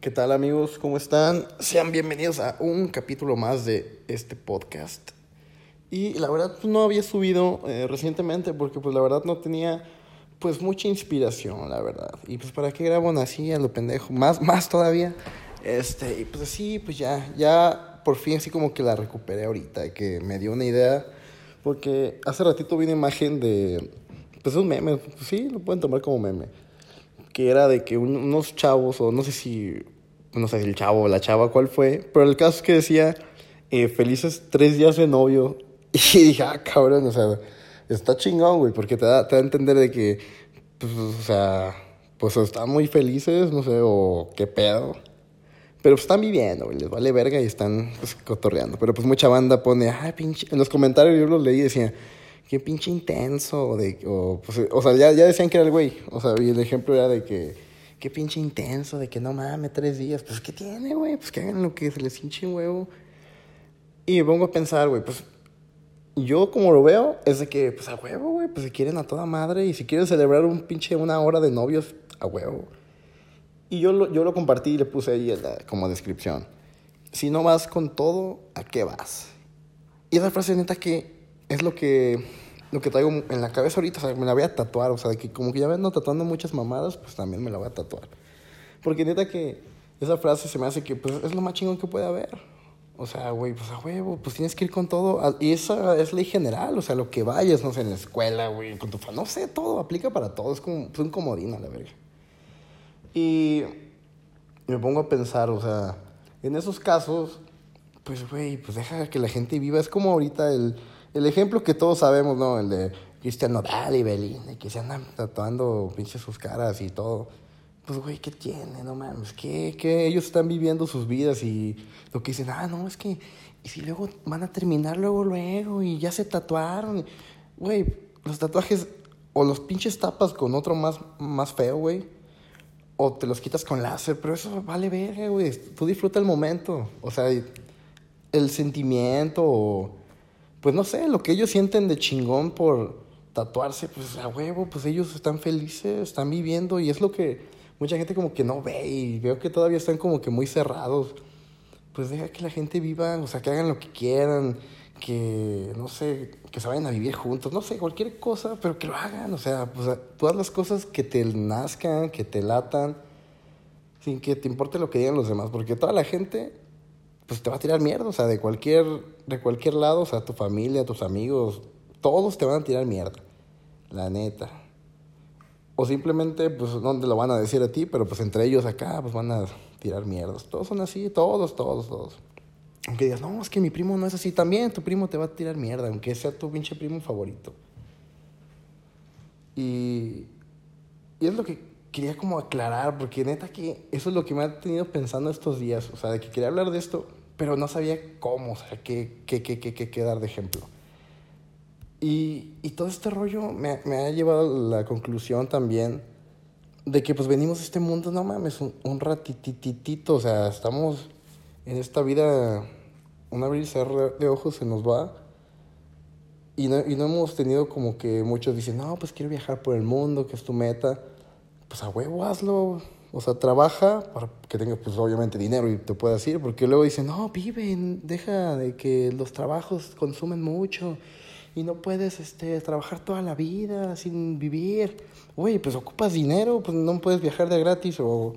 ¿Qué tal amigos? ¿Cómo están? Sean bienvenidos a un capítulo más de este podcast. Y la verdad pues, no había subido eh, recientemente porque pues la verdad no tenía pues mucha inspiración, la verdad. Y pues para qué grabo así a lo pendejo, más, más todavía. Este, y pues así, pues ya, ya por fin así como que la recuperé ahorita, que me dio una idea. Porque hace ratito vi una imagen de, pues un meme, sí, lo pueden tomar como meme que era de que unos chavos, o no sé si, no sé, el chavo o la chava cuál fue, pero el caso es que decía, eh, felices tres días de novio. Y dije, ah, cabrón, o sea, está chingón, güey, porque te da, te da a entender de que, pues, o sea, pues están muy felices, no sé, o qué pedo. Pero pues están viviendo, güey, les vale verga y están pues, cotorreando. Pero pues mucha banda pone, ay, pinche. En los comentarios yo los leí y decía, qué pinche intenso. De, o, pues, o sea, ya, ya decían que era el güey. O sea, y el ejemplo era de que, qué pinche intenso, de que no mames, tres días. Pues, ¿qué tiene, güey? Pues que hagan lo que se les hinche un huevo. Y me pongo a pensar, güey, pues, yo como lo veo, es de que, pues, a huevo, güey, pues, se quieren a toda madre. Y si quieren celebrar un pinche una hora de novios, a huevo. Y yo lo, yo lo compartí y le puse ahí como descripción. Si no vas con todo, ¿a qué vas? Y esa frase neta que es lo que, lo que traigo en la cabeza ahorita, o sea, me la voy a tatuar, o sea, que como que ya me ando tatuando muchas mamadas, pues también me la voy a tatuar. Porque neta que esa frase se me hace que pues, es lo más chingón que puede haber. O sea, güey, pues a huevo, pues tienes que ir con todo. Y esa es ley general, o sea, lo que vayas, no sé, en la escuela, güey, con tu familia, no sé, todo, aplica para todo, es como un comodín a la verga. Y me pongo a pensar, o sea, en esos casos, pues, güey, pues deja que la gente viva. Es como ahorita el, el ejemplo que todos sabemos, ¿no? El de Cristian Nodal y Belinda, que se andan tatuando pinches sus caras y todo. Pues, güey, ¿qué tiene? No mames, ¿qué? ¿Qué? Ellos están viviendo sus vidas y lo que dicen, ah, no, es que, y si luego van a terminar luego, luego, y ya se tatuaron. Güey, los tatuajes, o los pinches tapas con otro más, más feo, güey, o te los quitas con láser, pero eso vale verga, güey. Tú disfruta el momento, o sea, el sentimiento, pues no sé, lo que ellos sienten de chingón por tatuarse, pues a huevo, pues ellos están felices, están viviendo y es lo que mucha gente como que no ve y veo que todavía están como que muy cerrados. Pues deja que la gente viva, o sea, que hagan lo que quieran, que no sé, que se vayan a vivir juntos, no sé, cualquier cosa, pero que lo hagan, o sea, pues todas las cosas que te nazcan, que te latan, sin que te importe lo que digan los demás, porque toda la gente pues te va a tirar mierda, o sea, de cualquier, de cualquier lado, o sea, tu familia, tus amigos, todos te van a tirar mierda, la neta. O simplemente, pues, no te lo van a decir a ti, pero pues entre ellos acá, pues van a tirar mierdas. Todos son así, todos, todos, todos. Aunque digas, no, es que mi primo no es así, también tu primo te va a tirar mierda, aunque sea tu pinche primo favorito. Y, y es lo que quería como aclarar, porque neta que eso es lo que me ha tenido pensando estos días, o sea, de que quería hablar de esto, pero no sabía cómo, o sea, qué, qué, qué, qué, dar de ejemplo. Y, y todo este rollo me, me, ha llevado a la conclusión también de que pues venimos a este mundo, no mames, un, un ratititito, o sea, estamos en esta vida, un abrir y cerrar de ojos se nos va. Y no, y no hemos tenido como que muchos dicen, no, pues quiero viajar por el mundo, que es tu meta. Pues a huevo, hazlo. O sea, trabaja para que tengas, pues obviamente, dinero y te puedas ir, porque luego dicen, no, vive, deja de que los trabajos consumen mucho y no puedes este, trabajar toda la vida sin vivir. Oye, pues ocupas dinero, pues no puedes viajar de gratis o,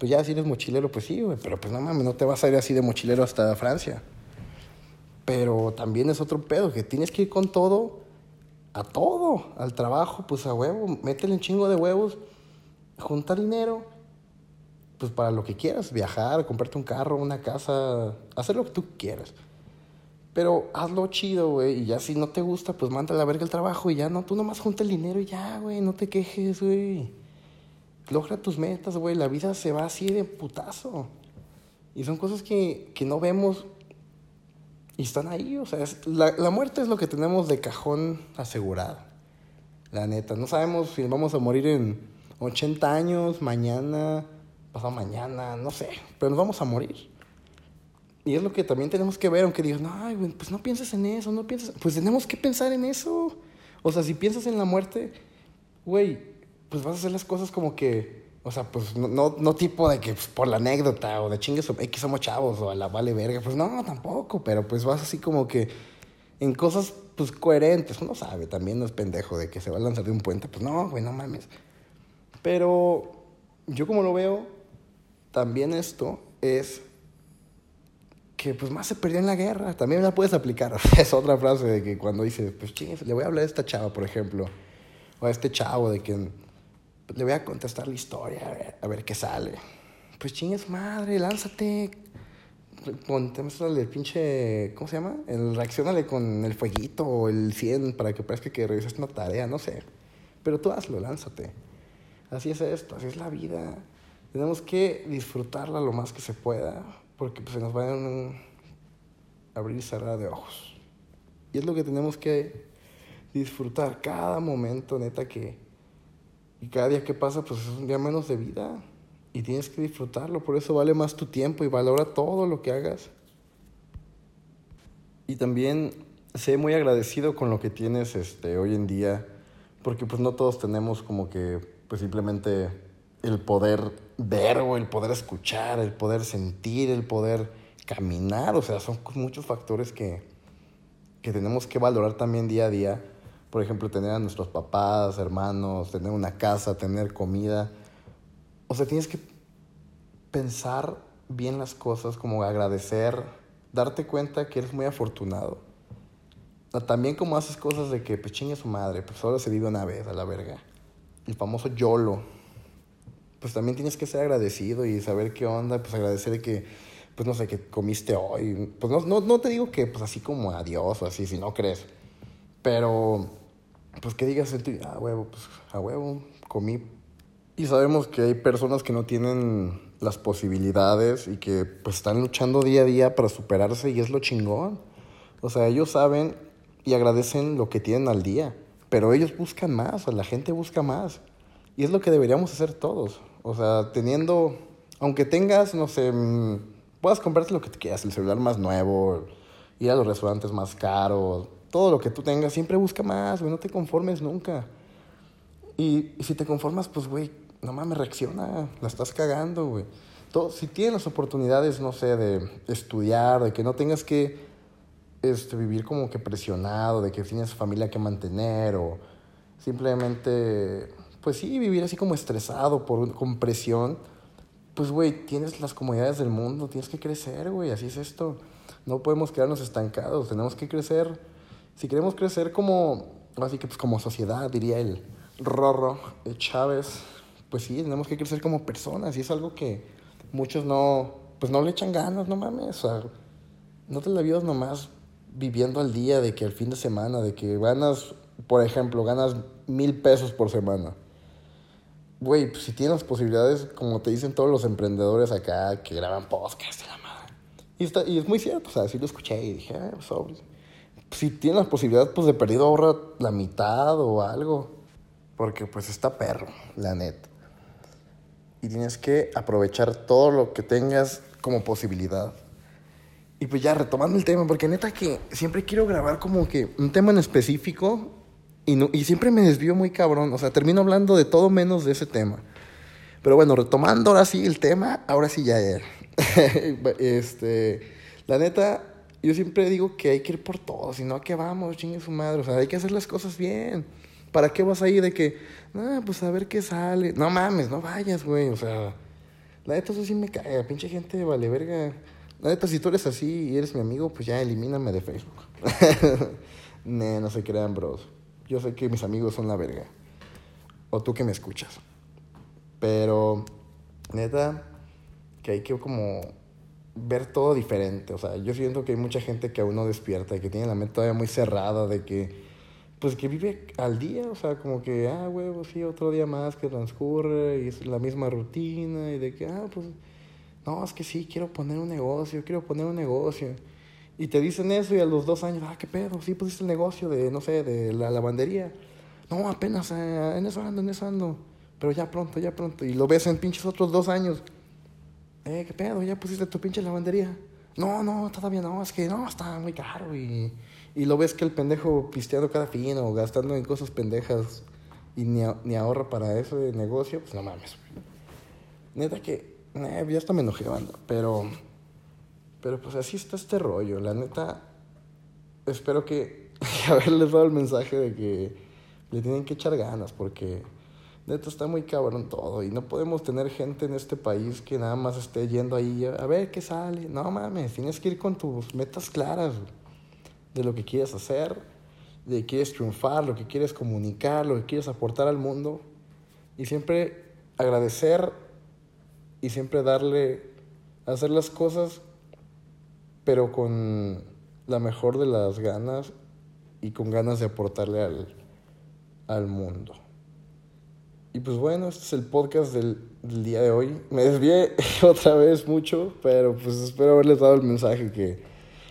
pues ya si eres mochilero, pues sí, güey, pero pues no mames, no te vas a ir así de mochilero hasta Francia. Pero también es otro pedo, que tienes que ir con todo, a todo, al trabajo, pues a huevo, métele un chingo de huevos, junta dinero pues para lo que quieras, viajar, comprarte un carro, una casa, hacer lo que tú quieras. Pero hazlo chido, güey, y ya si no te gusta, pues manda la verga el trabajo y ya no, tú nomás junta el dinero y ya, güey, no te quejes, güey. Logra tus metas, güey, la vida se va así de putazo. Y son cosas que, que no vemos y están ahí, o sea, la, la muerte es lo que tenemos de cajón asegurado. La neta, no sabemos si vamos a morir en 80 años, mañana, pasado mañana, no sé, pero nos vamos a morir. Y es lo que también tenemos que ver, aunque digas, no, pues no pienses en eso, no pienses, pues tenemos que pensar en eso. O sea, si piensas en la muerte, güey, pues vas a hacer las cosas como que, O sea, pues no, no, no tipo de que pues, por la anécdota o de chingues X somos chavos o a la vale verga. Pues no, tampoco, pero pues vas así como que en cosas pues coherentes. Uno sabe, también no es pendejo de que se va a lanzar de un puente. Pues no, güey, no mames. Pero yo como lo veo, también esto es que pues más se perdió en la guerra. También la puedes aplicar. es otra frase de que cuando dices, pues chingues, le voy a hablar a esta chava, por ejemplo. O a este chavo de que le voy a contestar la historia, a ver, qué sale. Pues chingues madre, lánzate. Ponte el pinche. ¿Cómo se llama? El reaccionale con el fueguito o el 100 para que parezca que revisaste una tarea, no sé. Pero tú hazlo, lánzate. Así es esto, así es la vida. Tenemos que disfrutarla lo más que se pueda, porque pues, se nos van a abrir y cerrar de ojos. Y es lo que tenemos que disfrutar cada momento, neta, que y cada día que pasa, pues es un día menos de vida. Y tienes que disfrutarlo. Por eso vale más tu tiempo y valora todo lo que hagas. Y también sé muy agradecido con lo que tienes este, hoy en día. Porque pues no todos tenemos como que pues simplemente el poder ver o el poder escuchar, el poder sentir, el poder caminar. O sea, son muchos factores que, que tenemos que valorar también día a día por ejemplo, tener a nuestros papás, hermanos, tener una casa, tener comida. O sea, tienes que pensar bien las cosas, como agradecer, darte cuenta que eres muy afortunado. También como haces cosas de que, pues chingue su madre, pues solo se vive una vez a la verga. El famoso YOLO. Pues también tienes que ser agradecido y saber qué onda, pues agradecer que, pues no sé, que comiste hoy. Pues no, no, no te digo que, pues así como adiós o así, si no crees. Pero pues que digas, a huevo, pues a huevo, comí. Y sabemos que hay personas que no tienen las posibilidades y que pues están luchando día a día para superarse y es lo chingón. O sea, ellos saben y agradecen lo que tienen al día, pero ellos buscan más, o la gente busca más. Y es lo que deberíamos hacer todos. O sea, teniendo, aunque tengas, no sé, mm, puedas comprarte lo que te quieras, el celular más nuevo, ir a los restaurantes más caros, todo lo que tú tengas, siempre busca más, güey, no te conformes nunca. Y, si te conformas, pues, güey, no mames, reacciona, la estás cagando, güey. si tienes las oportunidades, no sé, de estudiar, de que no tengas que este, vivir como que presionado, de que tienes familia que mantener o simplemente, pues sí, vivir así como estresado por, con presión, pues, güey, tienes las comodidades del mundo, tienes que crecer, güey, así es esto. No podemos quedarnos estancados, tenemos que crecer si queremos crecer como, así que pues como sociedad, diría el Rorro Chávez, pues sí, tenemos que crecer como personas y es algo que muchos no, pues no le echan ganas, no mames, o sea, no te la vivas nomás viviendo al día de que al fin de semana, de que ganas, por ejemplo, ganas mil pesos por semana. Güey, pues si tienes posibilidades, como te dicen todos los emprendedores acá que graban podcast de la madre. Y, está, y es muy cierto, o sea, sí lo escuché y dije, ah, sobres si tienes la posibilidad, pues de perdido ahorra la mitad o algo. Porque pues está perro, la neta. Y tienes que aprovechar todo lo que tengas como posibilidad. Y pues ya retomando el tema, porque neta que siempre quiero grabar como que un tema en específico y, siempre me desvío muy cabrón. O sea, termino hablando de todo menos de ese tema. Pero bueno, retomando ahora sí el tema, ahora sí ya es. este, la neta, yo siempre digo que hay que ir por todo, si no, ¿a qué vamos? Chingue su madre. O sea, hay que hacer las cosas bien. ¿Para qué vas ahí de que, ah, pues a ver qué sale? No mames, no vayas, güey. O sea, la neta, eso sí me cae. Pinche gente vale verga. La neta, si tú eres así y eres mi amigo, pues ya elimíname de Facebook. no se crean, bros. Yo sé que mis amigos son la verga. O tú que me escuchas. Pero, neta, que hay que como ver todo diferente. O sea, yo siento que hay mucha gente que aún no despierta y que tiene la mente todavía muy cerrada de que, pues que vive al día, o sea, como que, ah, huevo, sí, otro día más que transcurre y es la misma rutina y de que, ah, pues, no, es que sí, quiero poner un negocio, quiero poner un negocio. Y te dicen eso y a los dos años, ah, qué pedo, sí pusiste el negocio de, no sé, de la lavandería. No, apenas, eh, en eso ando, en eso ando. Pero ya pronto, ya pronto. Y lo ves en pinches otros dos años eh, ¿qué pedo? ¿Ya pusiste tu pinche lavandería? No, no, todavía no, es que no, está muy caro y, y lo ves que el pendejo pisteando cada fin o gastando en cosas pendejas y ni, ni ahorra para ese negocio, pues no mames. neta que, eh, ya hasta me enojé, pero, pero pues así está este rollo, la neta, espero que haberles dado el mensaje de que le tienen que echar ganas, porque neta está muy cabrón todo, y no podemos tener gente en este país que nada más esté yendo ahí a ver qué sale, no mames, tienes que ir con tus metas claras de lo que quieres hacer, de que quieres triunfar, lo que quieres comunicar, lo que quieres aportar al mundo, y siempre agradecer y siempre darle, hacer las cosas, pero con la mejor de las ganas y con ganas de aportarle al, al mundo. Y pues bueno, este es el podcast del, día de hoy. Me desvié otra vez mucho, pero pues espero haberles dado el mensaje que,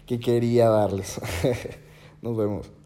que quería darles. Nos vemos.